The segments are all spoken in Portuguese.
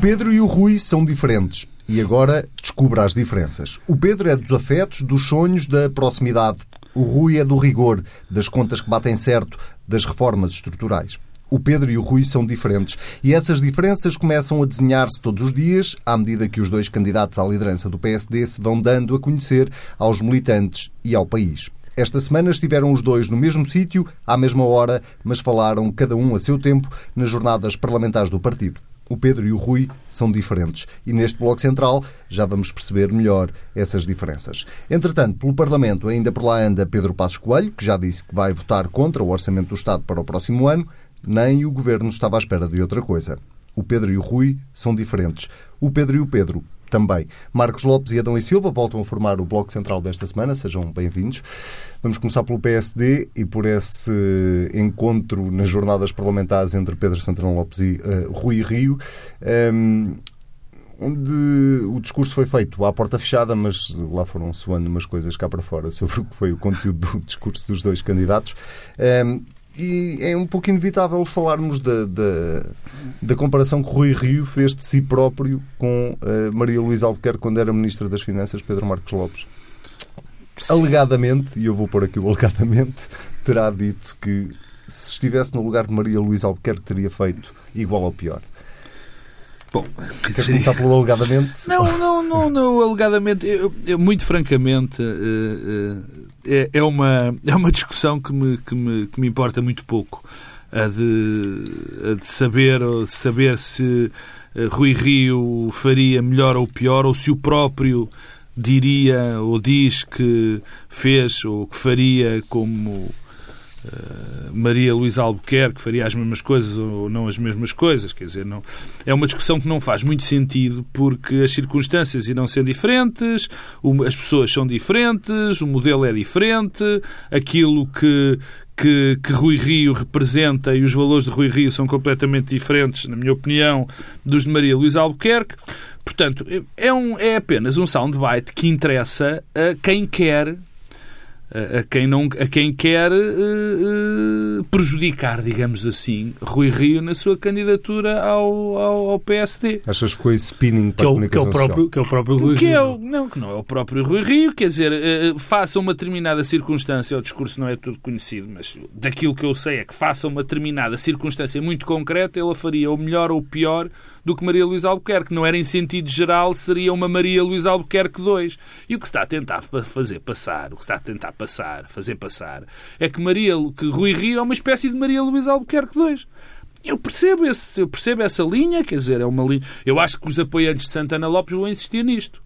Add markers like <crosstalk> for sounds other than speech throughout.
Pedro e o Rui são diferentes. E agora descubra as diferenças. O Pedro é dos afetos, dos sonhos, da proximidade. O Rui é do rigor, das contas que batem certo, das reformas estruturais. O Pedro e o Rui são diferentes e essas diferenças começam a desenhar-se todos os dias à medida que os dois candidatos à liderança do PSD se vão dando a conhecer aos militantes e ao país. Esta semana estiveram os dois no mesmo sítio, à mesma hora, mas falaram cada um a seu tempo nas jornadas parlamentares do partido. O Pedro e o Rui são diferentes e neste Bloco Central já vamos perceber melhor essas diferenças. Entretanto, pelo Parlamento ainda por lá anda Pedro Passos Coelho, que já disse que vai votar contra o Orçamento do Estado para o próximo ano, nem o Governo estava à espera de outra coisa. O Pedro e o Rui são diferentes. O Pedro e o Pedro também. Marcos Lopes e Adão e Silva voltam a formar o Bloco Central desta semana. Sejam bem-vindos. Vamos começar pelo PSD e por esse encontro nas jornadas parlamentares entre Pedro Santana Lopes e uh, Rui Rio. Um, onde o discurso foi feito à porta fechada, mas lá foram soando umas coisas cá para fora sobre o que foi o conteúdo do <laughs> discurso dos dois candidatos. Um, e é um pouco inevitável falarmos da, da, da, comparação que Rui Rio fez de si próprio com uh, Maria Luísa Albuquerque quando era Ministra das Finanças, Pedro Marcos Lopes. Sim. Alegadamente, e eu vou pôr aqui o alegadamente, terá dito que se estivesse no lugar de Maria Luísa Albuquerque teria feito igual ou pior. Bom, Quer começar pelo alegadamente? Não, não, não, não alegadamente. Eu, eu, muito francamente, uh, uh, é, é, uma, é uma discussão que me, que me, que me importa muito pouco. A de, a de saber, saber se eh, Rui Rio faria melhor ou pior, ou se o próprio diria ou diz que fez ou que faria como Maria Luísa Albuquerque faria as mesmas coisas ou não as mesmas coisas. Quer dizer, não, é uma discussão que não faz muito sentido porque as circunstâncias irão ser diferentes, as pessoas são diferentes, o modelo é diferente, aquilo que, que, que, Rui Rio representa e os valores de Rui Rio são completamente diferentes, na minha opinião, dos de Maria Luísa Albuquerque. Portanto, é, um, é apenas um soundbite que interessa a quem quer a quem, não, a quem quer uh, prejudicar, digamos assim, Rui Rio na sua candidatura ao, ao, ao PSD. Achas que foi spinning para que, é o, que é o próprio Que é o próprio Rui que Rio. É o, não, que não é o próprio Rui Rio, quer dizer, uh, faça uma determinada circunstância, o discurso não é tudo conhecido, mas daquilo que eu sei é que faça uma determinada circunstância muito concreta, ele faria o melhor ou o pior do que Maria Luísa Albuquerque. Não era em sentido geral, seria uma Maria Luísa Albuquerque 2. E o que se está a tentar fazer passar, o que se está a tentar passar, fazer passar, é que Maria, que Rui Rio é uma espécie de Maria Luísa Albuquerque 2. Eu percebo, esse, eu percebo essa linha, quer dizer, é uma linha. Eu acho que os apoiantes de Santana Lopes vão insistir nisto.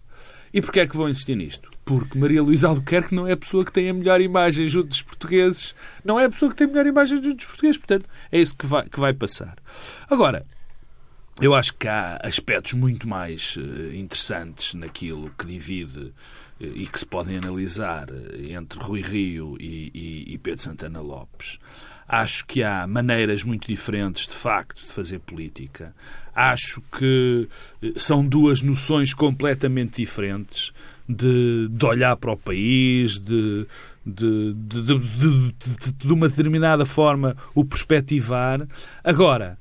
E porquê é que vão insistir nisto? Porque Maria Luísa Albuquerque não é a pessoa que tem a melhor imagem junto dos portugueses. Não é a pessoa que tem a melhor imagem junto dos portugueses. Portanto, é isso que vai, que vai passar. Agora, eu acho que há aspectos muito mais eh, interessantes naquilo que divide eh, e que se podem analisar eh, entre Rui Rio e, e, e, Pedro Santana Lopes. Acho que há maneiras muito diferentes, de facto, de fazer política. Acho que são duas noções completamente diferentes de, de olhar para o país, de, de, de, de, de, uma determinada forma o perspectivar. Agora,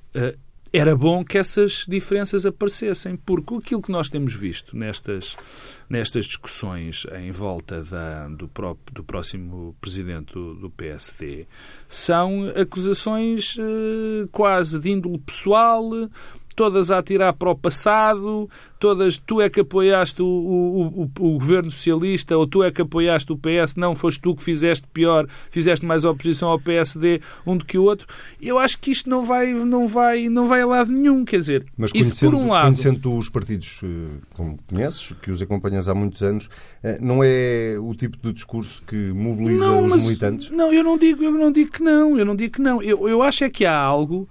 era bom que essas diferenças aparecessem, porque aquilo que nós temos visto nestas, nestas discussões em volta da, do, próprio, do próximo presidente do, do PSD são acusações eh, quase de índole pessoal, todas a atirar para o passado, todas tu é que apoiaste o, o, o, o, governo socialista ou tu é que apoiaste o PS, não foste tu que fizeste pior, fizeste mais oposição ao PSD um do que o outro. Eu acho que isto não vai, não vai, não vai a lado nenhum, quer dizer, Mas isso por um lado. Conhecendo os partidos eh, como conheces, que os acompanhas há muitos anos, eh, não é o tipo de discurso que mobiliza não, os militantes? Não, eu não digo, eu não digo que não, eu não digo que não. Eu, eu acho é que há algo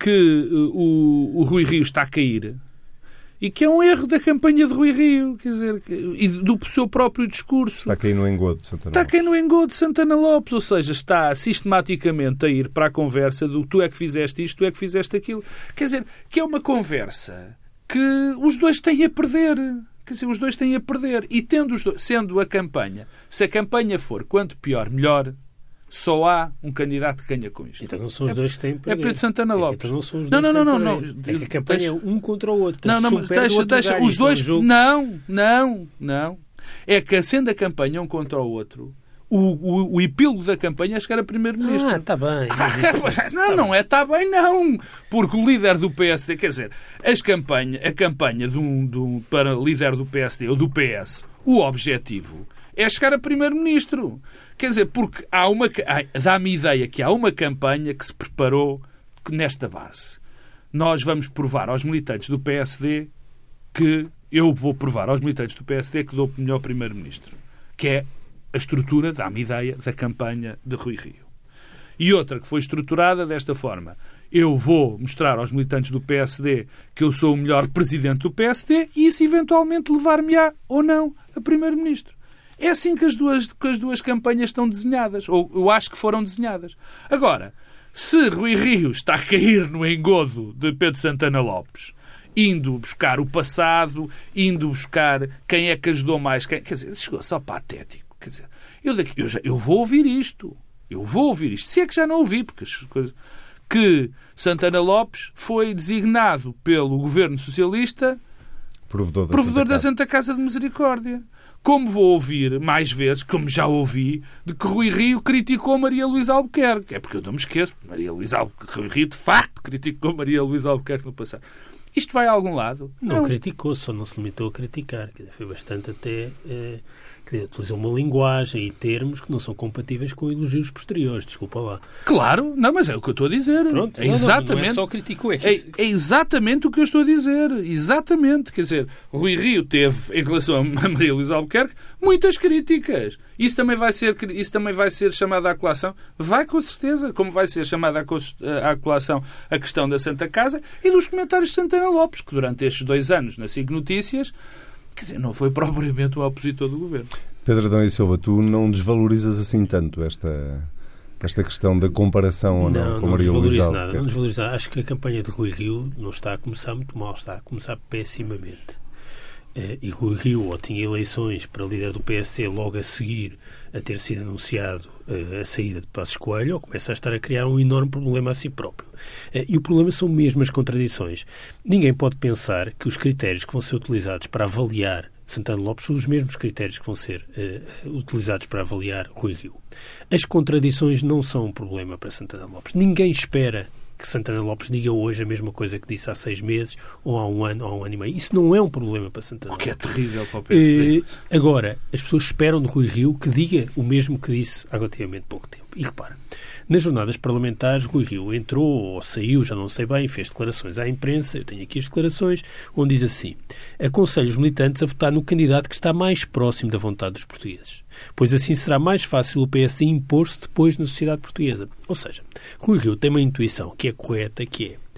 que uh, o, o Rui Rio está a cair e que é um erro da campanha de Rui Rio, quer dizer, e do seu próprio discurso. Está a cair no engodo de Santana Está a cair no engodo de Santana Lopes, ou seja, está sistematicamente a ir para a conversa do tu é que fizeste isto, tu é que fizeste aquilo. Quer dizer, que é uma conversa que os dois têm a perder. Quer dizer, os dois têm a perder. E tendo dois, sendo a campanha, se a campanha for quanto pior, melhor, Só há um candidato que ganha com isto. Então não são os é, dois que têm perder. É Pedro Santana Lopes. Então não são os dois não, não, não, não, não, É que a campanha é um contra o outro. Não, não, mas deixa, deixa. Os dois. Não, não, não. É que sendo a campanha um contra o outro, o, o, o, epílogo da campanha é chegar a primeiro-ministro. Ah, está bem. <laughs> Ah, não, não é está bem, não. Porque o líder do PSD, quer dizer, as campanha, a campanha do, do, para líder do PSD ou do PS, o objetivo é chegar a primeiro-ministro. Quer dizer, porque há uma. Dá-me ideia que há uma campanha que se preparou nesta base. Nós vamos provar aos militantes do PSD que. Eu vou provar aos militantes do PSD que dou o melhor primeiro-ministro. Que é a estrutura, dá-me ideia, da campanha de Rui Rio. E outra que foi estruturada desta forma. Eu vou mostrar aos militantes do PSD que eu sou o melhor presidente do PSD e isso eventualmente levar-me-á ou não a primeiro-ministro. É assim que as, duas, que as duas campanhas estão desenhadas, ou eu acho que foram desenhadas. Agora, se Rui Rio está a cair no engodo de Pedro Santana Lopes, indo buscar o passado, indo buscar quem é que ajudou mais, quem, quer dizer, chegou só patético. Quer dizer, eu, daqui, eu, já, eu vou ouvir isto. Eu vou ouvir isto. Se é que já não ouvi, porque as coisas. Que Santana Lopes foi designado pelo governo socialista provedor da, provedor Santa, da Santa Casa de Misericórdia. Como vou ouvir mais vezes, como já ouvi, de que Rui Rio criticou Maria Luísa Albuquerque. É porque eu não me esqueço. Maria Luísa Albuquerque, Rui Rio, de facto, criticou Maria Luísa Albuquerque no passado. Isto vai a algum lado? Não, não. criticou, só não se limitou a criticar. Foi bastante até... Eh que utilizam uma linguagem e termos que não são compatíveis com elogios posteriores, desculpa lá. Claro, não, mas é o que eu estou a dizer. Pronto, é não, exatamente, não, é só criticou, é, que... é, é, exatamente o que eu estou a dizer. Exatamente. Quer dizer, Rui Rio teve, em relação a <laughs> Maria Luísa Albuquerque, muitas críticas. Isso também vai ser, isso também vai ser chamado à colação? Vai com certeza, como vai ser chamada à colação a questão da Santa Casa e dos comentários de Santana Lopes, que durante estes dois anos na SIG Notícias Quer dizer, não foi propriamente o opositor do governo. Pedro Adão e Silva, tu não desvalorizas assim tanto esta, esta questão da comparação ou não, não com não Maria Luísa nada, Não desvalorizo nada. Acho que a campanha de Rui Rio não está a começar muito mal, está a começar pessimamente. Eh, e Rui Rio ou tinha eleições para líder do PSD logo a seguir a ter sido anunciado eh, a saída de Passos Coelho, ou começa a estar a criar um enorme problema a si próprio. Eh, e o problema são mesmo as contradições. Ninguém pode pensar que os critérios que vão ser utilizados para avaliar Santana Lopes são os mesmos critérios que vão ser uh, utilizados para avaliar Rui Rio. As contradições não são um problema para Santana Lopes. Ninguém espera que Santana Lopes diga hoje a mesma coisa que disse há seis meses, ou há um ano, ou há um ano e meio. Isso não é um problema para Santana Lopes. O que é terrível para o PSD. Uh, agora, as pessoas esperam de Rui Rio que diga o mesmo que disse há relativamente pouco tempo. E repara, nas jornadas parlamentares, Rui Rio entrou ou saiu, já não sei bem, fez declarações à imprensa, eu tenho aqui as declarações, onde diz assim: aconselho os militantes a votar no candidato que está mais próximo da vontade dos portugueses, pois assim será mais fácil o PSD impor-se depois na sociedade portuguesa. Ou seja, Rui Rio tem uma intuição que é correta, que é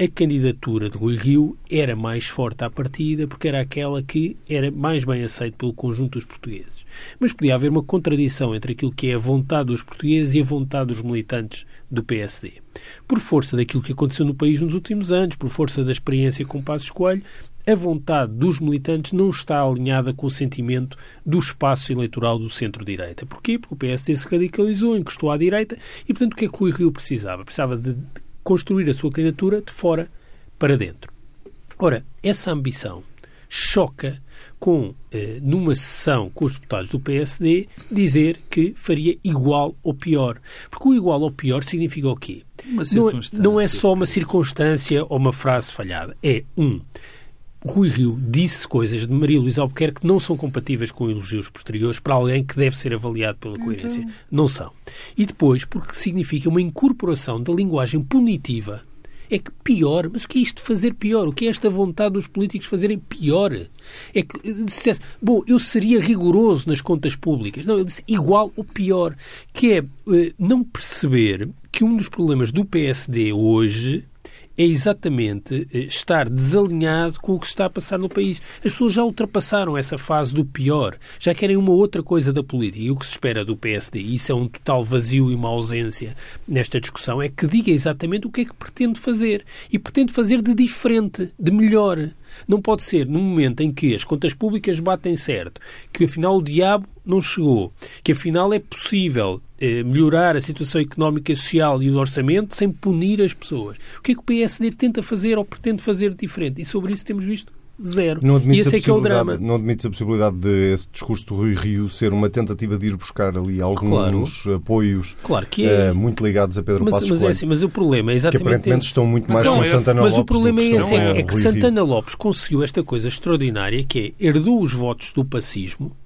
a candidatura de Rui Rio era mais forte à partida porque era aquela que era mais bem aceita pelo conjunto dos portugueses. Mas podia haver uma contradição entre aquilo que é a vontade dos portugueses e a vontade dos militantes do PSD. Por força daquilo que aconteceu no país nos últimos anos, por força da experiência com Passos Coelho, a vontade dos militantes não está alinhada com o sentimento do espaço eleitoral do centro-direita. Porquê? Porque o PSD se radicalizou, encostou à direita e, portanto, o que é que Rui Rio precisava? Precisava de construir a sua candidatura de fora para dentro. Ora, essa ambição choca com, eh, numa sessão com os deputados do PSD, dizer que faria igual ou pior. Porque o igual ou pior significa o quê? Não é, não é só uma circunstância ou uma frase falhada. É, um, Rui Rio disse coisas de Maria Luísa Albuquerque que não são compatíveis com elogios posteriores para alguém que deve ser avaliado pela então. coerência. Não são. E depois, porque significa uma incorporação da linguagem punitiva. É que pior, mas o que é isto de fazer pior? O que é esta vontade dos políticos fazerem pior? É que dissesse, bom, eu seria rigoroso nas contas públicas. Não, eu disse igual ou pior, que é uh, não perceber que um dos problemas do PSD hoje é exatamente eh, estar desalinhado com o que está a passar no país. As pessoas já ultrapassaram essa fase do pior, já querem uma outra coisa da política. E o que se espera do PSD, e isso é um total vazio e uma ausência nesta discussão, é que diga exatamente o que é que pretende fazer. E pretende fazer de diferente, de melhor. Não pode ser num momento em que as contas públicas batem certo, que afinal o diabo não chegou, que afinal é possível melhorar a situação económica e social e o orçamento sem punir as pessoas. O que é que o PSD tenta fazer ou pretende fazer diferente? E sobre isso temos visto zero. Não e esse é que é o drama. Não admites a possibilidade de esse discurso do Rui Rio ser uma tentativa de ir buscar ali alguns claro. apoios claro que é. uh, muito ligados a Pedro mas, Passos mas Coelho. É assim, mas o problema é exatamente Que aparentemente esse. estão muito mais mas com é, Santana mas Lopes. Mas o problema é esse, é, é que Santana Lopes conseguiu esta coisa extraordinária que é herdou os votos do pacismo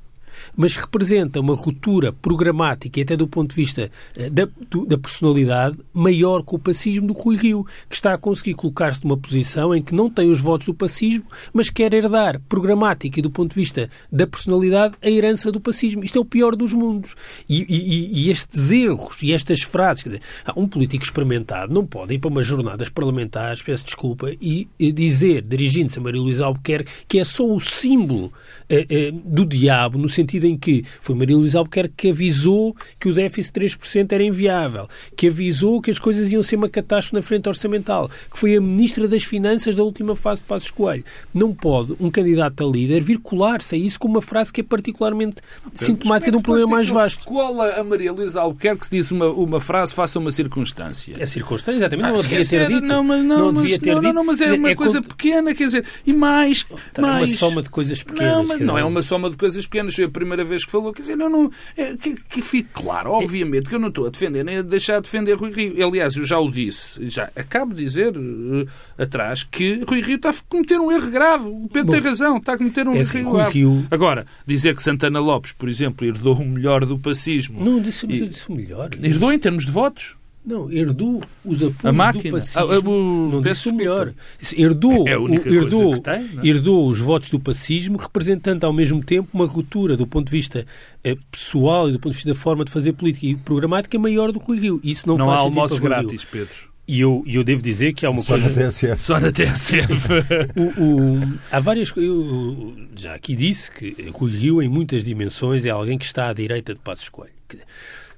mas representa uma ruptura programática e até do ponto de vista eh, da, da personalidade maior que o pacismo do Rui Rio, que está a conseguir colocar-se numa posição em que não tem os votos do pacismo, mas quer herdar programática e do ponto de vista da personalidade a herança do pacismo. Isto é o pior dos mundos. E, e, e estes erros e estas frases, quer dizer, um político experimentado não pode ir para umas jornadas parlamentares, peço desculpa, e, e dizer, dirigindo-se a Maria Luísa Albuquerque, que é só o símbolo eh, eh, do diabo, no sentido em que foi Maria Luísa Albuquerque que avisou que o déficit de 3% era inviável, que avisou que as coisas iam ser uma catástrofe na frente orçamental, que foi a Ministra das Finanças da última fase de Passos Coelho. Não pode um candidato a líder vir colar-se a isso com uma frase que é particularmente sintomática de um problema mais vasto. Cola a Maria Luísa Albuquerque se diz uma, uma frase, faça uma circunstância. É circunstância, exatamente. Não, não devia ter dito. Não, mas, não, não devia ter não, dito. Não, mas é uma é coisa pequena, quer dizer, e mais... Tá, mais... É uma soma de coisas pequenas. Não, mas não é uma soma de coisas pequenas. A primeira vez que falou. Quer dizer, eu não, é, que, que fique claro, obviamente, que eu não estou a defender nem a deixar de defender Rui Rio. Aliás, eu já o disse, já acabo de dizer uh, atrás que Rui Rio está a cometer um erro grave. O Pedro Bom, tem razão, está a cometer um é assim, erro grave. Rio... Agora, dizer que Santana Lopes, por exemplo, herdou o melhor do pacismo. Não, disse, e... disse o melhor. Herdou em termos de votos. Não, herdou os apoios a máquina. do pacismo. Ah, o... Não disse o melhor. Herdou, é o, herdou, tem, é? herdou os votos do pacismo, representando ao mesmo tempo uma ruptura do ponto de vista eh, pessoal e do ponto de vista da forma de fazer política e programática maior do Rui Rio. Isso não, não faz há almoços grátis, Pedro. E eu, eu devo dizer que há uma Só coisa. Na TSF. Só na TSF. <laughs> o, o, há várias coisas. Eu já aqui disse que Rui Rio, em muitas dimensões, é alguém que está à direita de Passos Coelho.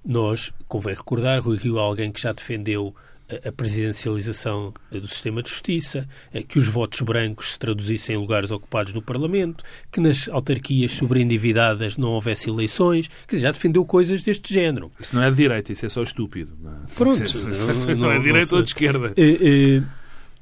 Nós, convém recordar, Rui Rio é alguém que já defendeu a presidencialização do sistema de justiça, que os votos brancos se traduzissem em lugares ocupados no Parlamento, que nas autarquias sobreendividadas não houvesse eleições, quer dizer, já defendeu coisas deste género. Isso não é de direita, isso é só estúpido. Pronto. Não, não, não é direita ou de esquerda. E,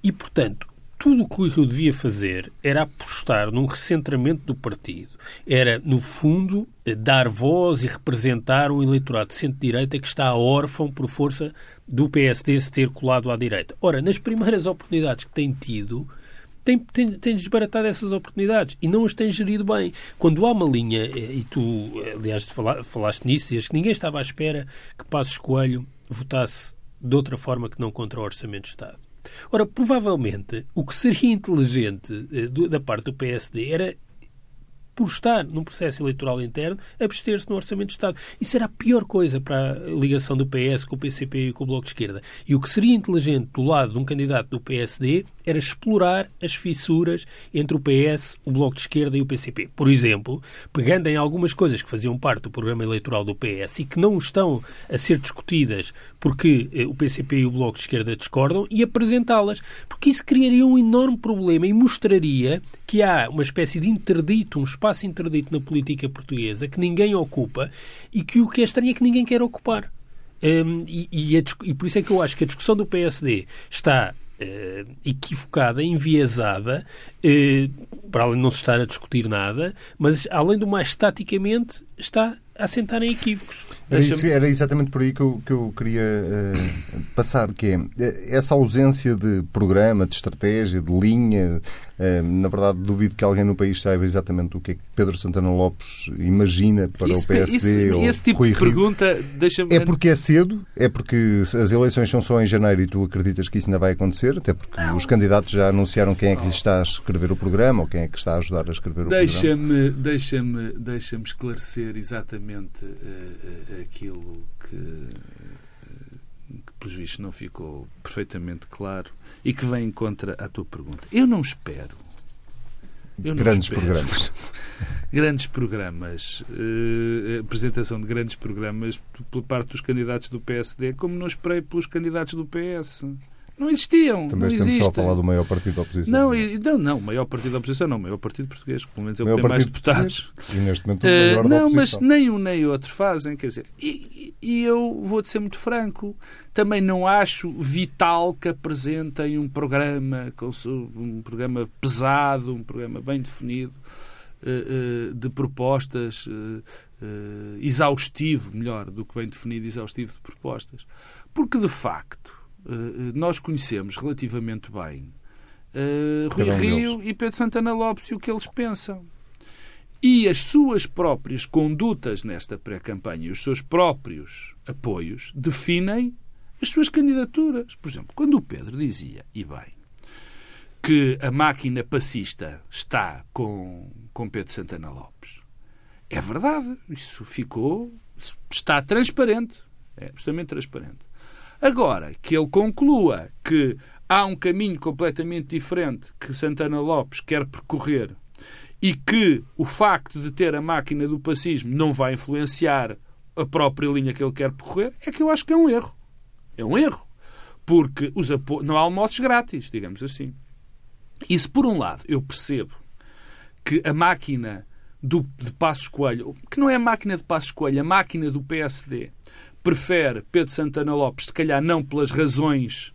e, portanto, tudo o que Rio devia fazer era apostar num recentramento do partido. Era, no fundo, dar voz e representar um eleitorado de centro-direita que está órfão por força do PSD se ter colado à direita. Ora, nas primeiras oportunidades que tem tido, tem, tem, tem desbaratado essas oportunidades e não as tem gerido bem. Quando há uma linha, e tu, aliás, falaste nisso, dizias que ninguém estava à espera que Passos Coelho votasse de outra forma que não contra o Orçamento de Estado. Ora, provavelmente, o que seria inteligente eh, da parte do PSD era por estar num processo eleitoral interno, abster-se no Orçamento de Estado. Isso era a pior coisa para a ligação do PS com o PCP e com o Bloco de Esquerda. E o que seria inteligente do lado de um candidato do PSD era explorar as fissuras entre o PS, o Bloco de Esquerda e o PCP. Por exemplo, pegando em algumas coisas que faziam parte do programa eleitoral do PS e que não estão a ser discutidas porque eh, o PCP e o Bloco de Esquerda discordam e apresentá-las. Porque isso criaria um enorme problema e mostraria que há uma espécie de interdito, um espaço interdito na política portuguesa que ninguém ocupa e que o que é estranho é que ninguém quer ocupar. Um, e, e, a, e, por isso é que eu acho que a discussão do PSD está uh, equivocada, enviesada, uh, para além de não se estar a discutir nada, mas além do mais taticamente está a sentar em equívocos. Era, isso, era, exatamente por aí que eu, que eu queria uh, passar, que é essa ausência de programa, de estratégia, de linha. Uh, na verdade, duvido que alguém no país saiba exatamente o que é que Pedro Santana Lopes imagina para isso, o PSD isso, ou Esse tipo Rui de pergunta deixa-me... É porque é cedo, é porque as eleições são só em janeiro e tu acreditas que isso ainda vai acontecer, até porque Não. os candidatos já anunciaram quem é que lhe está a escrever o programa ou quem é que está a ajudar a escrever o deixa programa. Deixa-me deixa esclarecer exatamente uh, aquilo que, que, pelos vistos, não ficou perfeitamente claro e que vem contra a tua pergunta. Eu não espero. Eu grandes não espero, programas. <laughs> grandes programas, uh, apresentação de grandes programas por parte dos candidatos do PSD, como não esperei pelos candidatos do PS. Não existiam. Também não estamos existem. só a falar do maior partido da oposição. Não, e, não, não, o maior partido da oposição não, o maior partido português, pelo menos é o que tem mais deputados. E neste momento o maior Uh, não, mas nem um nem outro fazem, quer dizer, e, e eu vou-te ser muito franco, também não acho vital que apresentem um programa, um programa pesado, um programa bem definido, uh, uh, de propostas, exaustivo, melhor, do que bem definido, exaustivo de propostas. Porque, de facto, nós conhecemos relativamente bem uh, Rui Rio e Pedro Santana Lopes e o que eles pensam. E as suas próprias condutas nesta pré-campanha e os seus próprios apoios definem as suas candidaturas. Por exemplo, quando o Pedro dizia, e bem, que a máquina passista está com, com Pedro Santana Lopes, é verdade. Isso ficou. Está transparente. É absolutamente transparente. Agora, que ele conclua que há um caminho completamente diferente que Santana Lopes quer percorrer e que o facto de ter a máquina do pacismo não vai influenciar a própria linha que ele quer percorrer, é que eu acho que é um erro. É um erro. Porque os apo... não há almoços grátis, digamos assim. E se, por um lado, eu percebo que a máquina do, de Passos Coelho, que não é a máquina de Passos Coelho, a máquina do PSD, prefere Pedro Santana Lopes, se calhar não pelas razões,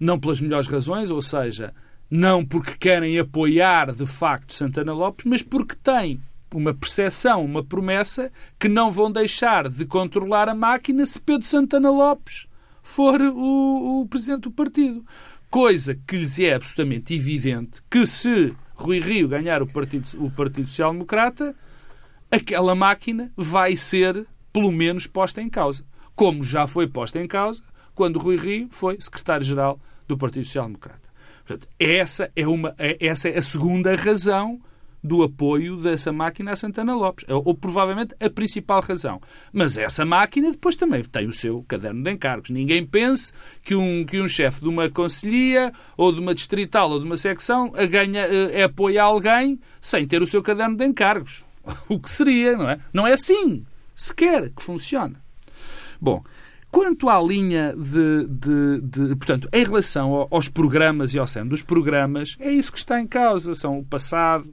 não pelas melhores razões, ou seja, não porque querem apoiar de facto Santana Lopes, mas porque têm uma percepção, uma promessa que não vão deixar de controlar a máquina se Pedro Santana Lopes for o, o presidente do partido. Coisa que lhes é absolutamente evidente que se Rui Rio ganhar o Partido, o partido Social Democrata, aquela máquina vai ser, pelo menos, posta em causa. Como já foi posta em causa quando Rui Rio foi secretário-geral do Partido Social Democrata. Portanto, essa é, uma, é- essa é a segunda razão do apoio dessa máquina a Santana Lopes. Ou, ou provavelmente a principal razão. Mas essa máquina depois também tem o seu caderno de encargos. Ninguém pense que um, que um chefe de uma conselhia ou de uma distrital ou de uma secção a ganha, eh, apoia alguém sem ter o seu caderno de encargos. <laughs> O que seria, não é? Não é assim sequer que funciona. Bom, quanto à linha de, de- de- Portanto, em relação ao- aos programas e ao centro dos programas, é isso que está em causa, são o passado.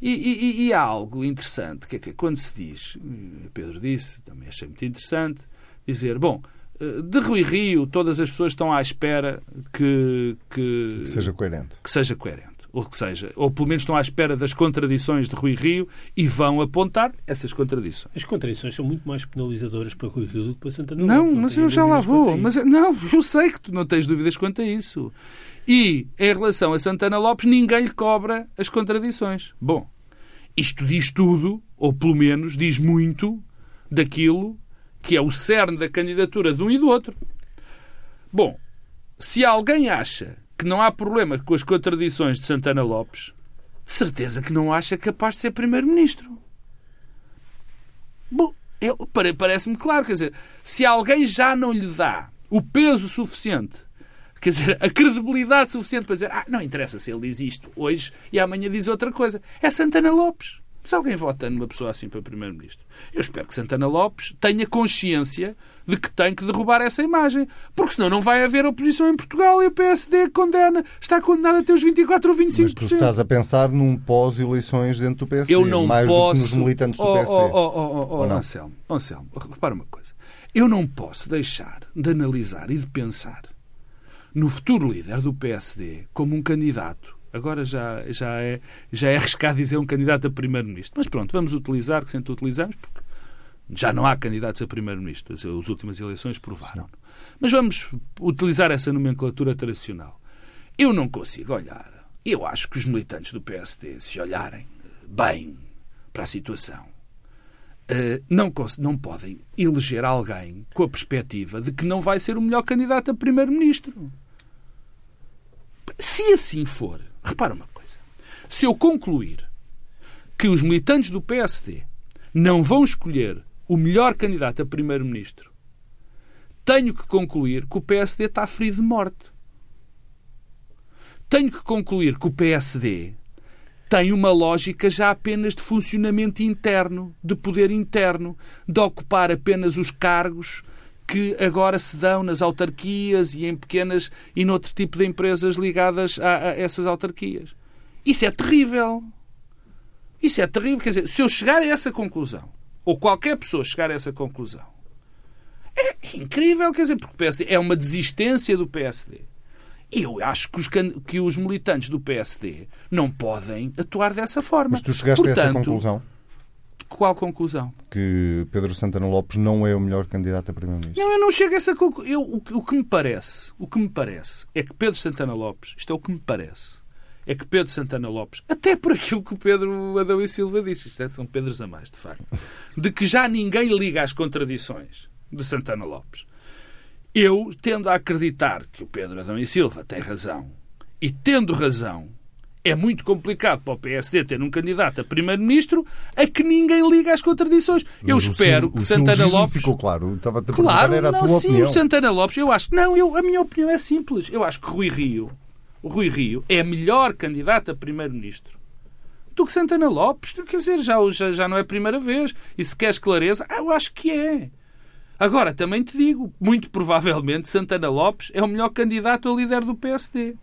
E, e- e há algo interessante, que é que quando se diz, eh, Pedro disse, também achei muito interessante, dizer, bom, eh, de Rui Rio, todas as pessoas estão à espera que, que, Que seja coerente. que seja coerente. Ou que seja, ou pelo menos estão à espera das contradições de Rui Rio e vão apontar essas contradições. As contradições são muito mais penalizadoras para Rui Rio do que para Santana Não, Lopes. mas tenho eu já lá vou. Mas, não, <laughs> eu sei que tu não tens dúvidas quanto a isso. E, em relação a Santana Lopes, ninguém lhe cobra as contradições. Bom, isto diz tudo, ou pelo menos diz muito, daquilo que é o cerne da candidatura de um e do outro. Bom, se alguém acha que não há problema com as contradições de Santana Lopes, certeza que não acha capaz de ser Primeiro-Ministro. Bom, parece-me claro, quer dizer, se alguém já não lhe dá o peso suficiente, quer dizer, a credibilidade suficiente para dizer, ah, não interessa se ele diz isto hoje e amanhã diz outra coisa, é Santana Lopes. Se alguém vota numa pessoa assim para Primeiro-Ministro, eu espero que Santana Lopes tenha consciência de que tem que derrubar essa imagem, porque senão não vai haver oposição em Portugal e o PSD condena, está condenado a ter os 24 ou 25%. Mas tu estás a pensar num pós-eleições dentro do PSD, Eu não mais posso. do que nos militantes do oh, PSD. Oh, oh, oh, oh, não? Anselmo, Anselmo, repara uma coisa. Eu não posso deixar de analisar e de pensar no futuro líder do PSD como um candidato. Agora já, já, é, já é arriscado dizer um candidato a primeiro-ministro. Mas pronto, vamos utilizar, que sempre utilizamos, porque já não há candidatos a primeiro-ministro. As, as últimas eleições provaram. Mas vamos utilizar essa nomenclatura tradicional. Eu não consigo olhar. Eu acho que os militantes do PSD, se olharem bem para a situação, eh, não, não podem eleger alguém com a perspectiva de que não vai ser o melhor candidato a primeiro-ministro. Se assim for, repara uma coisa. Se eu concluir que os militantes do PSD não vão escolher o melhor candidato a primeiro-ministro, tenho que concluir que o PSD está ferido de morte. Tenho que concluir que o PSD tem uma lógica já apenas de funcionamento interno, de poder interno, de ocupar apenas os cargos que agora se dão nas autarquias e em pequenas e noutro tipo de empresas ligadas a, a essas autarquias. Isso é terrível. Isso é terrível. Quer dizer, se eu chegar a essa conclusão, ou qualquer pessoa chegar a essa conclusão, é incrível, quer dizer, porque o PSD é uma desistência do PSD. E eu acho que os, que os militantes do PSD não podem atuar dessa forma. Mas tu chegaste Portanto, a essa conclusão? Qual conclusão? Que Pedro Santana Lopes não é o melhor candidato a primeiro-ministro. Não, eu não chego a essa conclusão. O, o que me parece, o que me parece é que Pedro Santana Lopes, isto é o que me parece, é que Pedro Santana Lopes, até por aquilo que o Pedro Adão e Silva disse, isto é, são Pedros a mais, de facto, de que já ninguém liga às contradições de Santana Lopes. Eu tendo a acreditar que o Pedro Adão e Silva tem razão, e tendo razão, é muito complicado para o PSD ter um candidato a primeiro-ministro a que ninguém liga às contradições. Mas eu espero que Santana Lopes. ficou claro. Estava a claro, era a não, tua sim, opinião. Santana Lopes, eu acho. Não, eu, a minha opinião é simples. Eu acho que Rui Rio, o Rui Rio, é melhor candidato a primeiro-ministro do que Santana Lopes. Quer dizer, já, já, já não é a primeira vez. E se queres clareza, ah, eu acho que é. Agora, também te digo, muito provavelmente Santana Lopes é o melhor candidato a líder do PSD.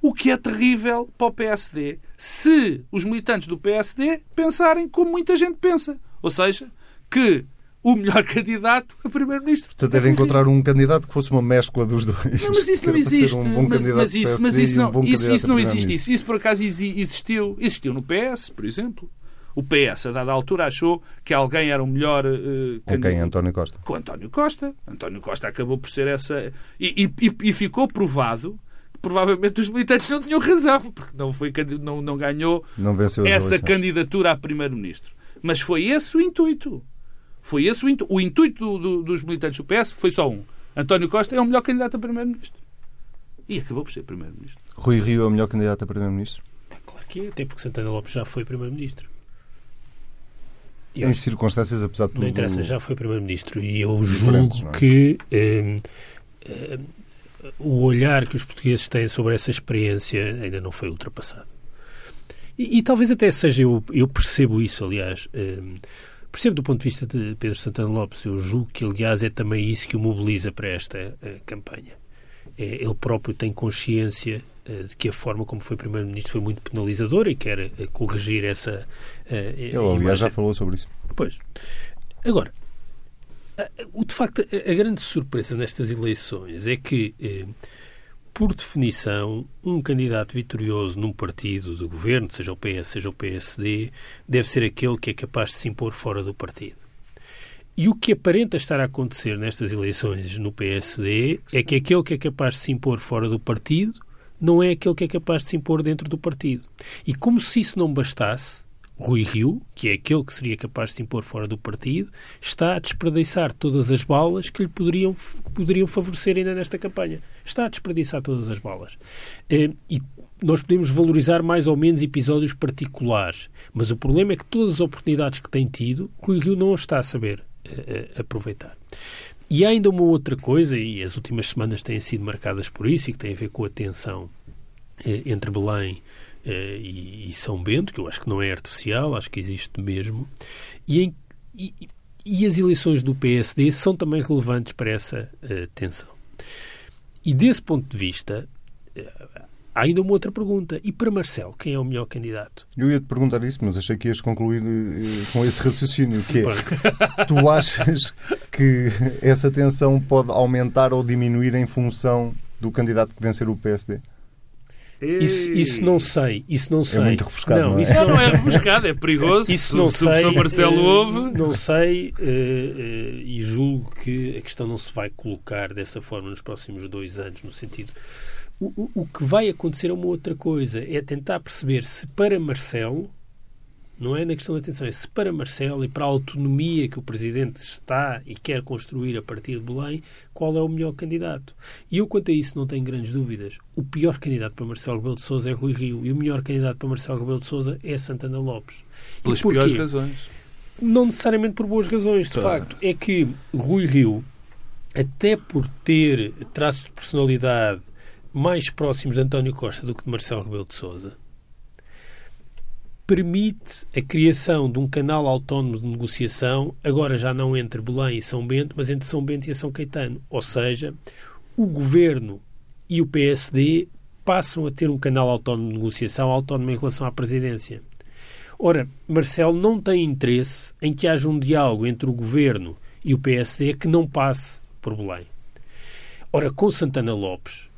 O que é terrível para o PSD se os militantes do PSD pensarem como muita gente pensa. Ou seja, que o melhor <laughs> candidato a primeiro-ministro. Portanto, era encontrar um candidato que fosse uma mescla dos dois. Não, mas isso <laughs> não existe. Um mas, mas, isso, mas isso não, um isso, isso não existe. Isso. isso por acaso existiu. Existiu no PS, por exemplo. O PS, a dada altura, achou que alguém era o melhor. Uh, Com quem? António Costa. Com António Costa. António Costa acabou por ser essa. E, e, e ficou provado provavelmente os militantes não tinham razão, porque não, foi, não, não ganhou não essa candidatura a primeiro-ministro. Mas foi esse o intuito. Foi esse o intuito. O intuito do, do, dos militantes do PS foi só um. António Costa é o melhor candidato a primeiro-ministro. E acabou por ser primeiro-ministro. Rui Rio é o melhor candidato a primeiro-ministro? É claro que é, até porque Santana Lopes já foi primeiro-ministro. Em circunstâncias, apesar de tudo. Não interessa, já foi Primeiro-Ministro e eu julgo é? que eh, eh, o olhar que os portugueses têm sobre essa experiência ainda não foi ultrapassado. E, e talvez até seja, eu, eu percebo isso, aliás. Eh, percebo do ponto de vista de Pedro Santana Lopes, eu julgo que, aliás, é também isso que o mobiliza para esta campanha. É, ele próprio tem consciência eh, de que a forma como foi Primeiro-Ministro foi muito penalizadora e quer eh, corrigir essa. Uh, Ele, aliás, já falou sobre isso. Pois. Agora, de facto, a grande surpresa nestas eleições é que, por definição, um candidato vitorioso num partido do governo, seja o PS, seja o PSD, deve ser aquele que é capaz de se impor fora do partido. E o que aparenta estar a acontecer nestas eleições no PSD é que aquele que é capaz de se impor fora do partido não é aquele que é capaz de se impor dentro do partido. E como se isso não bastasse, Rui Rio, que é aquele que seria capaz de se impor fora do partido, está a desperdiçar todas as balas que lhe poderiam, poderiam favorecer ainda nesta campanha. Está a desperdiçar todas as balas. Eh, e nós podemos valorizar mais ou menos episódios particulares, mas o problema é que todas as oportunidades que tem tido, Rui Rio não está a saber eh, eh, aproveitar. E há ainda uma outra coisa, e as últimas semanas têm sido marcadas por isso, e que tem a ver com a tensão entre Belém e, e, São Bento, que eu acho que não é artificial, acho que existe mesmo, e, em, e, e as eleições do PSD são também relevantes para essa eh, tensão. E desse ponto de vista, Há ainda uma outra pergunta. E para Marcelo, quem é o melhor candidato? Eu ia te perguntar isso, mas achei que ias concluir uh, com esse raciocínio, que é, <laughs> tu achas que essa tensão pode aumentar ou diminuir em função do candidato que vencer o PSD? Isso, isso, não sei, isso não sei. É muito rebuscado, não, não é? Isso não, não é rebuscado, é perigoso. Isso não sei. São Marcelo uh, ouve. Não sei uh, uh, e julgo que a questão não se vai colocar dessa forma nos próximos dois anos, no sentido o, o, que vai acontecer é uma outra coisa, é tentar perceber se para Marcelo, não é na questão da atenção, é se para Marcelo e para a autonomia que o Presidente está e quer construir a partir de Belém, qual é o melhor candidato. E eu, quanto a isso, não tenho grandes dúvidas. O pior candidato para Marcelo Rebelo de Sousa é Rui Rio e o melhor candidato para Marcelo Rebelo de Sousa é Santana Lopes. Pelas piores razões. Não necessariamente por boas razões, de claro. facto. É que Rui Rio, até por ter traços de personalidade mais próximos de António Costa do que de Marcelo Rebelo de Sousa, permite a criação de um canal autónomo de negociação, agora já não entre Belém e São Bento, mas entre São Bento e São Caetano. Ou seja, o governo e o PSD passam a ter um canal autónomo de negociação, autónomo em relação à presidência. Ora, Marcelo não tem interesse em que haja um diálogo entre o governo e o PSD que não passe por Belém. Ora, com Santana Lopes,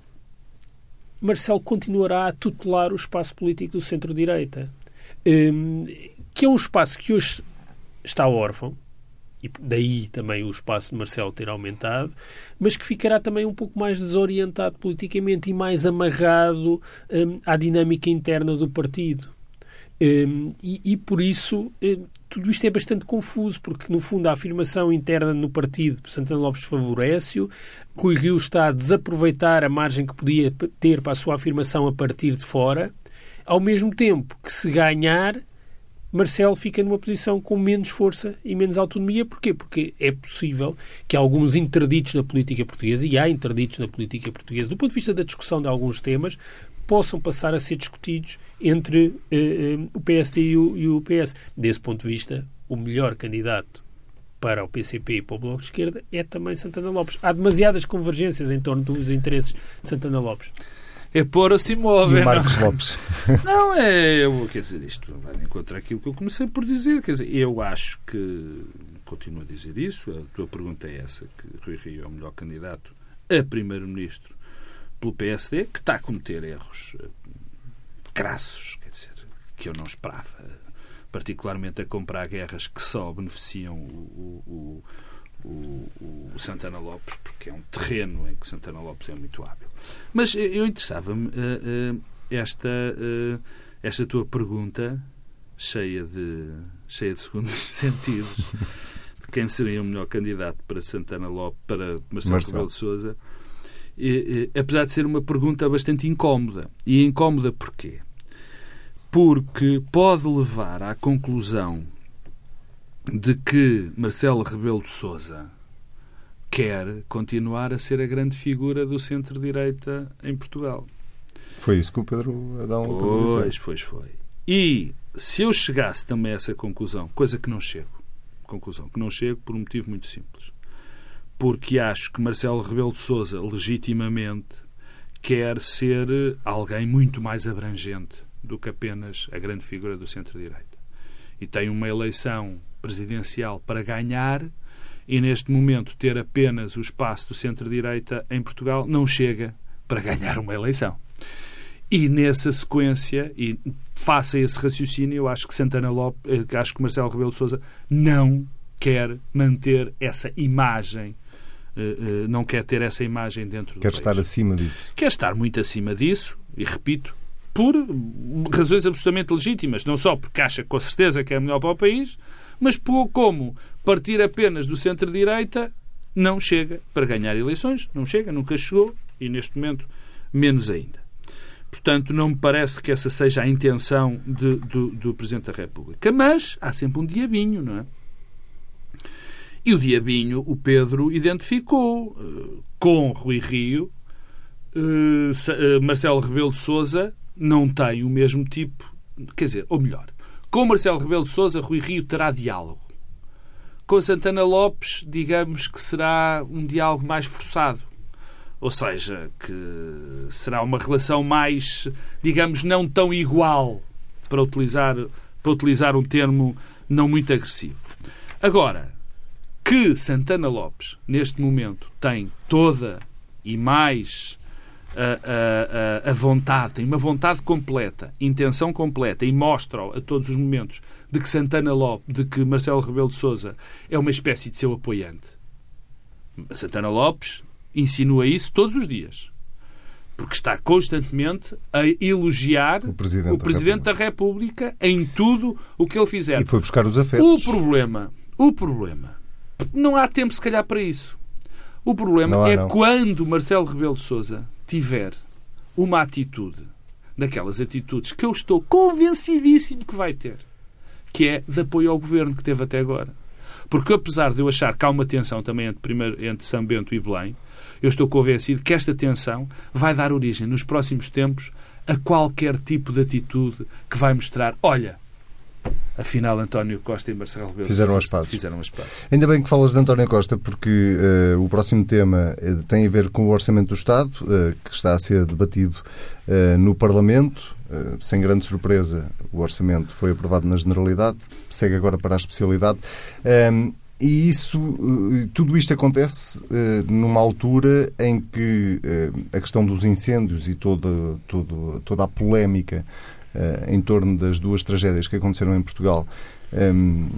Marcelo continuará a tutelar o espaço político do centro-direita, que é um espaço que hoje está órfão, e daí também o espaço de Marcelo ter aumentado, mas que ficará também um pouco mais desorientado politicamente e mais amarrado um, à dinâmica interna do partido. Um, e, e, por isso tudo isto é bastante confuso, porque no fundo a afirmação interna no partido de Santana Lopes favorece-o, Rui Rio está a desaproveitar a margem que podia ter para a sua afirmação a partir de fora, ao mesmo tempo que se ganhar Marcelo fica numa posição com menos força e menos autonomia. Porquê? Porque é possível que alguns interditos na política portuguesa, e há interditos na política portuguesa, do ponto de vista da discussão de alguns temas, possam passar a ser discutidos entre uh, uh, o PSD e o, e o PS. Desse ponto de vista, o melhor candidato para o PCP e para o Bloco de Esquerda é também Santana Lopes. Há demasiadas convergências em torno dos interesses de Santana Lopes é pôr a se mover. E Marcos não. Lopes. <laughs> Não, é. Eu, quer dizer, isto vai encontrar aquilo que eu comecei por dizer. Quer dizer, eu acho que. Continuo a dizer isso. A tua pergunta é essa: que Rui Rio é o melhor candidato a primeiro-ministro pelo PSD, que está a cometer erros eh, crassos, quer dizer, que eu não esperava, particularmente a comprar guerras que só beneficiam o, o, o, o Santana Lopes, porque é um terreno em que Santana Lopes é muito hábil. Mas eu interessava-me uh, uh, esta, uh, esta tua pergunta, cheia de, cheia de segundos <laughs> sentidos, de quem seria o melhor candidato para Santana Lopes, para Marcelo, Marcelo. Rebelo de Sousa, apesar de ser uma pergunta bastante incómoda. E incómoda porquê? Porque pode levar à conclusão de que Marcelo Rebelo de Sousa quer continuar a ser a grande figura do centro-direita em Portugal. Foi isso que o Pedro Adão Pois, pois foi. E se eu chegasse também a essa conclusão, coisa que não chego, conclusão que não chego por um motivo muito simples. Porque acho que Marcelo Rebelo de Sousa legitimamente quer ser alguém muito mais abrangente do que apenas a grande figura do centro-direita. E tem uma eleição presidencial para ganhar e neste momento ter apenas o espaço do centro-direita em Portugal não chega para ganhar uma eleição. E nessa sequência, e faça esse raciocínio, eu acho que Santana Lopes, eh, acho que Marcelo Rebelo de Sousa não quer manter essa imagem, eh, eh, não quer ter essa imagem dentro do Quer país. estar acima disso. Quer estar muito acima disso, e repito, por razões absolutamente legítimas, não só porque acha com certeza que é melhor para o país, mas por como partir apenas do centro-direita não chega para ganhar eleições, não chega, nunca chegou e neste momento menos ainda. Portanto, não me parece que essa seja a intenção de, do, do Presidente da República. Mas há sempre um diabinho, não é? E o diabinho, o Pedro identificou uh, com Rui Rio, uh, uh, Marcelo Rebelo de Sousa não tem o mesmo tipo, quer dizer, ou melhor, com Marcelo Rebelo de Sousa, Rui Rio terá diálogo. Com Santana Lopes, digamos que será um diálogo mais forçado. Ou seja, que será uma relação mais, digamos, não tão igual, para utilizar, para utilizar um termo não muito agressivo. Agora, que Santana Lopes, neste momento, tem toda e mais a, a, a, vontade, tem uma vontade completa, intenção completa e mostra a todos os momentos de que Santana Lopes, de que Marcelo Rebelo de Sousa é uma espécie de seu apoiante. Santana Lopes insinua isso todos os dias. Porque está constantemente a elogiar o Presidente, o Presidente da, República. da, República. em tudo o que ele fizer. E foi buscar os afetos. O problema, o problema, não há tempo se calhar para isso. O problema há, é não. quando Marcelo Rebelo de Sousa tiver uma atitude, daquelas atitudes que eu estou convencidíssimo que vai ter, que é de apoio ao governo que teve até agora. Porque apesar de eu achar que há uma tensão também entre, primeiro, entre São Bento e Belém, eu estou convencido que esta tensão vai dar origem nos próximos tempos a qualquer tipo de atitude que vai mostrar, olha, afinal António Costa e Marcelo Rebelo fizeram as pazes. Fizeram as pazes. Ainda bem que falas de António Costa, porque uh, o próximo tema uh, tem a ver com o Orçamento do Estado, uh, que está a ser debatido no Parlamento. sem grande surpresa, o Orçamento foi aprovado na Generalidade, segue agora para a especialidade. E isso, tudo isto acontece numa altura em que a questão dos incêndios e toda, toda, toda a polémica em torno das duas tragédias que aconteceram em Portugal ehm,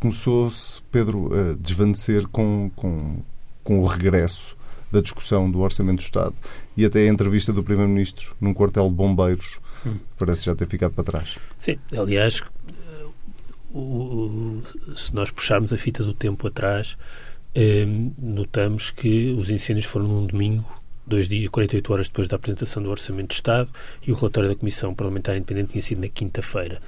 começou-se, Pedro, a desvanecer com, com, com o regresso da discussão do Orçamento do Estado e até a entrevista do Primeiro-Ministro num quartel de bombeiros hum. parece já ter ficado para trás. Sim, aliás, o, se nós puxarmos a fita do tempo atrás, eh, notamos que os incêndios foram num domingo dois dias, 48 horas depois da apresentação do Orçamento de Estado e o relatório da Comissão Parlamentar Independente tinha sido na quinta-feira.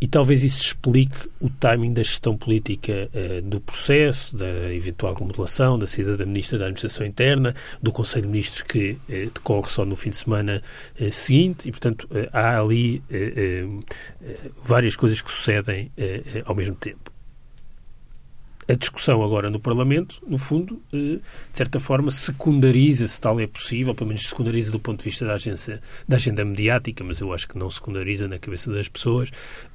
E talvez isso explique o timing da gestão política uh, do processo, da eventual remodelação, da saída da Ministra da Administração Interna, do Conselho de Ministros que uh, decorre só no fim de semana uh, seguinte e, portanto, há ali várias coisas que sucedem ao mesmo tempo a discussão agora no Parlamento, no fundo, eh, de certa forma, secundariza, se tal é possível, pelo menos secundariza do ponto de vista da, agência, da agenda mediática, mas eu acho que não secundariza na cabeça das pessoas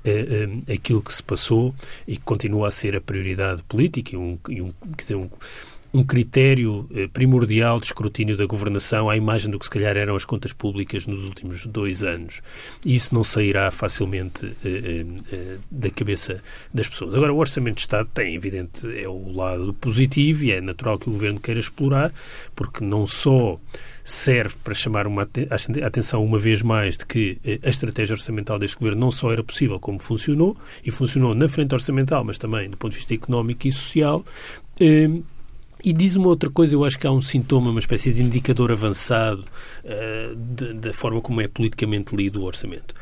eh, eh, aquilo que se passou e que continua a ser a prioridade política e um, e um quer dizer, um, um critério eh, primordial de escrutínio da governação à imagem do que se calhar eram as contas públicas nos últimos dois anos. E isso não sairá facilmente eh, eh, da cabeça das pessoas. Agora, o Orçamento de Estado tem, evidente, é o lado positivo e é natural que o Governo queira explorar, porque não só serve para chamar uma atenção uma vez mais de que a estratégia orçamental deste governo não só era possível como funcionou, e funcionou na frente orçamental, mas também do ponto de vista económico e social, e diz uma outra coisa, eu acho que há um sintoma, uma espécie de indicador avançado uh, da forma como é politicamente lido o orçamento.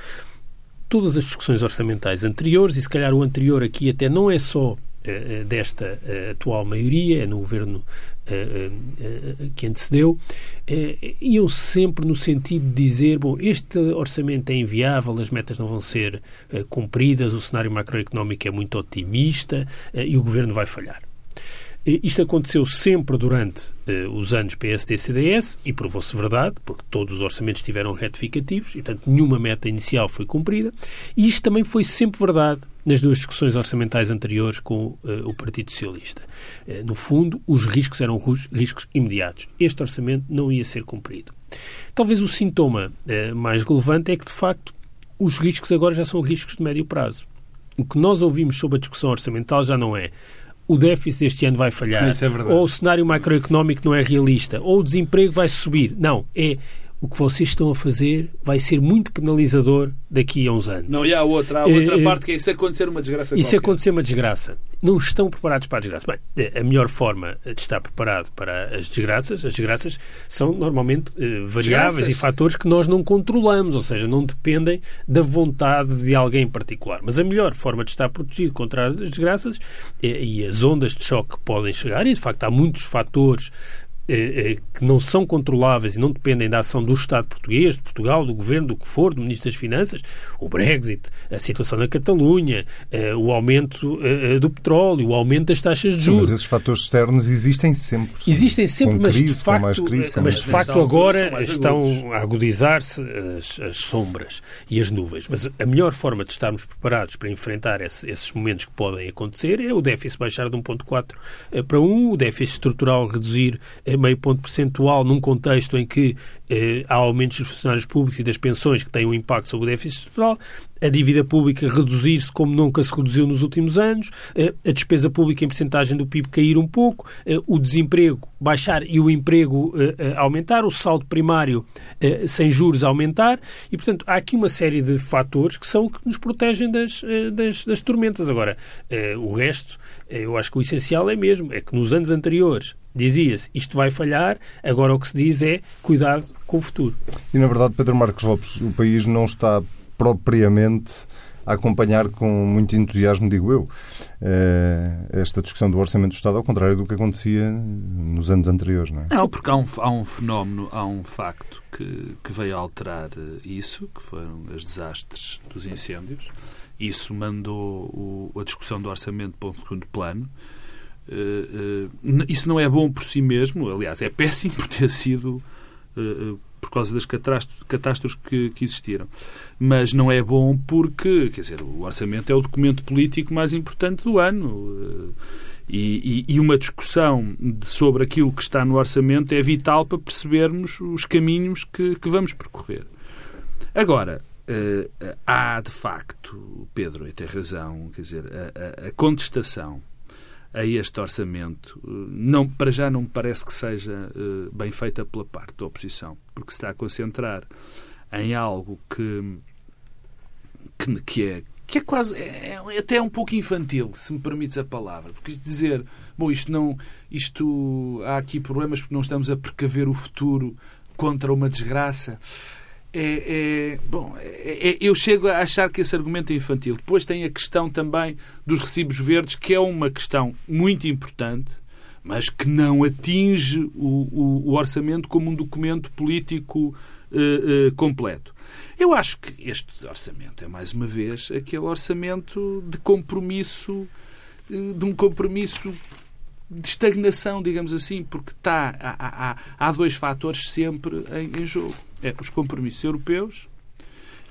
Todas as discussões orçamentais anteriores, e se calhar o anterior aqui até não é só uh, desta uh, atual maioria, é no governo que antecedeu, iam sempre no sentido de dizer: bom, este orçamento é inviável, as metas não vão ser cumpridas, o cenário macroeconómico é muito otimista e o governo vai falhar. Isto aconteceu sempre durante uh, os anos PSD-CDS e provou-se verdade, porque todos os orçamentos tiveram retificativos e, portanto, nenhuma meta inicial foi cumprida. E isto também foi sempre verdade nas duas discussões orçamentais anteriores com uh, o Partido Socialista. Uh, no fundo, os riscos eram riscos imediatos. Este orçamento não ia ser cumprido. Talvez o sintoma mais relevante é que, de facto, os riscos agora já são riscos de médio prazo. O que nós ouvimos sobre a discussão orçamental já não é o déficit deste ano vai falhar, é ou o cenário macroeconómico não é realista, ou o desemprego vai subir. Não, é o que vocês estão a fazer vai ser muito penalizador daqui a uns anos. Não, e há outra, há outra é, parte que é isso acontecer uma desgraça. Isso acontecer uma desgraça. Não estão preparados para a desgraça. Bem, eh, a melhor forma de estar preparado para as desgraças, as desgraças são normalmente eh, variáveis desgraças. e fatores que nós não controlamos, ou seja, não dependem da vontade de alguém em particular. Mas a melhor forma de estar protegido contra as desgraças e as ondas de choque que podem chegar, e de facto há muitos fatores eh, eh, que não são controláveis e não dependem da ação do Estado português, de Portugal, do Governo, do que for, do Ministro das Finanças, o Brexit, a situação na Catalunha, eh, o aumento do petróleo, o aumento das taxas de juros. Sim, mas esses fatores externos existem sempre. Existem sempre, mas, crise, de facto, crise, mas de facto agora estão a agudizar-se as, as, sombras e as nuvens. Mas a melhor forma de estarmos preparados para enfrentar esse, esses momentos que podem acontecer é o déficit baixar de 1.4 para 1, o déficit estrutural reduzir meio ponto percentual num contexto em que eh, há aumentos dos funcionários públicos e das pensões que têm um impacto sobre o déficit estrutural, a dívida pública reduzir-se como nunca se reduziu nos últimos anos, eh, a despesa pública em percentagem do PIB cair um pouco, eh, o desemprego baixar e o emprego eh, aumentar, o saldo primário sem juros aumentar e, portanto, há aqui uma série de fatores que são que nos protegem das, das, das tormentas. Agora, o resto, eu acho que o essencial é mesmo, é que nos anos anteriores dizia-se isto vai falhar, agora o que se diz é cuidado com o futuro. E, na verdade, Pedro Marcos Lopes, o país não está propriamente a acompanhar com muito entusiasmo, digo eu, eh, esta discussão do Orçamento do Estado, ao contrário do que acontecia nos anos anteriores. Não, é? não porque há um, há um fenómeno, há um facto que, que veio alterar isso, que foram os desastres dos incêndios, Isso mandou o, a discussão do orçamento para um segundo plano. Uh, isso não é bom por si mesmo, aliás, é péssimo <laughs> por ter sido por causa das catástrofes que, que, existiram. Mas não é bom porque, quer dizer, o orçamento é o documento político mais importante do ano. E, e, e uma discussão de, sobre aquilo que está no orçamento é vital para percebermos os caminhos que, que vamos percorrer. Agora, uh, há de facto, Pedro, e tem razão, quer dizer, a, a contestação a este orçamento, eh, não, para já não me parece que seja uh, bem feita pela parte da oposição, porque se está a concentrar em algo que, que, que é que é quase é, é, até um pouco infantil, se me permites a palavra, porque dizer, bom, isto não, isto há aqui problemas porque não estamos a precaver o futuro contra uma desgraça. É, é bom, é, é, eu chego a achar que esse argumento é infantil. Depois tem a questão também dos recibos verdes, que é uma questão muito importante, mas que não atinge o, o, o orçamento como um documento político uh, uh, completo. Eu acho que este orçamento é, mais uma vez, aquele orçamento de compromisso, eh, de um compromisso de estagnação, digamos assim, porque está, há, há, há dois fatores sempre em, em, jogo. É os compromissos europeus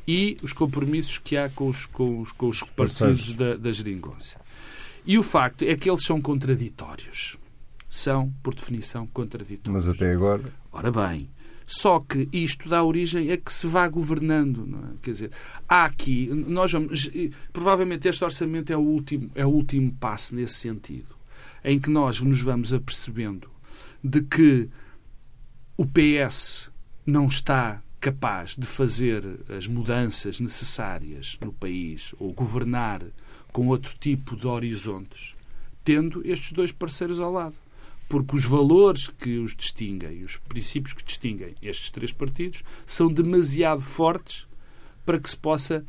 e os compromissos que há com os, com os, com os parceiros da, da geringonça. E o facto é que eles são contraditórios. São, por definição, contraditórios. Mas até agora... Ora bem, só que isto dá origem a que se vá governando. É? Quer dizer, há aqui, nós vamos, provavelmente este orçamento é o último, é o último passo nesse sentido, em que nós nos vamos apercebendo de que o PS não está capaz de fazer as mudanças necessárias no país ou governar com outro tipo de horizontes, tendo estes dois parceiros ao lado. Porque os valores que os distinguem, os princípios que distinguem estes três partidos, são demasiado fortes para que se possa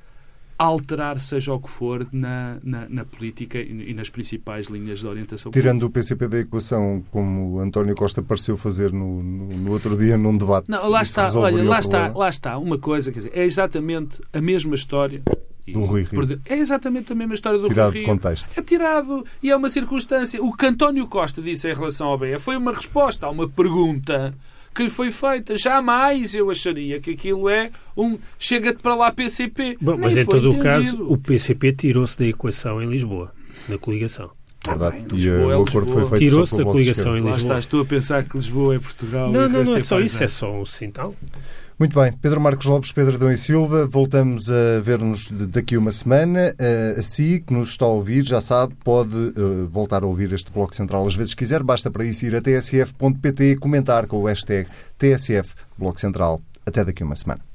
alterar, seja o que for, na, na, na política e, nas principais linhas de orientação Tirando política. o PCP da equação, como António Costa pareceu fazer no, no, no outro dia num debate. Não, lá está, olha, lá está, lá está, uma coisa, quer dizer, é exatamente a mesma história do Rui Rio. É exatamente a mesma história do tirado Rui Rio. Tirado de contexto. É tirado e é uma circunstância. O que António Costa disse em relação ao BE foi uma resposta a uma pergunta que lhe foi feita. Jamais eu acharia que aquilo é um chega-te para lá PCP. Bom, mas em todo entendido. o caso, o PCP tirou-se da equação em Lisboa, na coligação. Tá Verdade. e Lisboa, é o acordo foi feito Tirou-se da coligação em Lisboa. Lá estás tu a pensar que Lisboa é Portugal. Não, não, não é só isso, é só um sintal. Muito bem, Pedro Marcos Lopes, Pedro Adão e Silva, voltamos a ver-nos daqui uma semana. Eh, a si, que nos está a ouvir, já sabe, pode uh, voltar a ouvir este Bloco Central às vezes quiser. Basta para isso ir a tsf.pt e comentar com o hashtag TSF Bloco Central. Até daqui uma semana.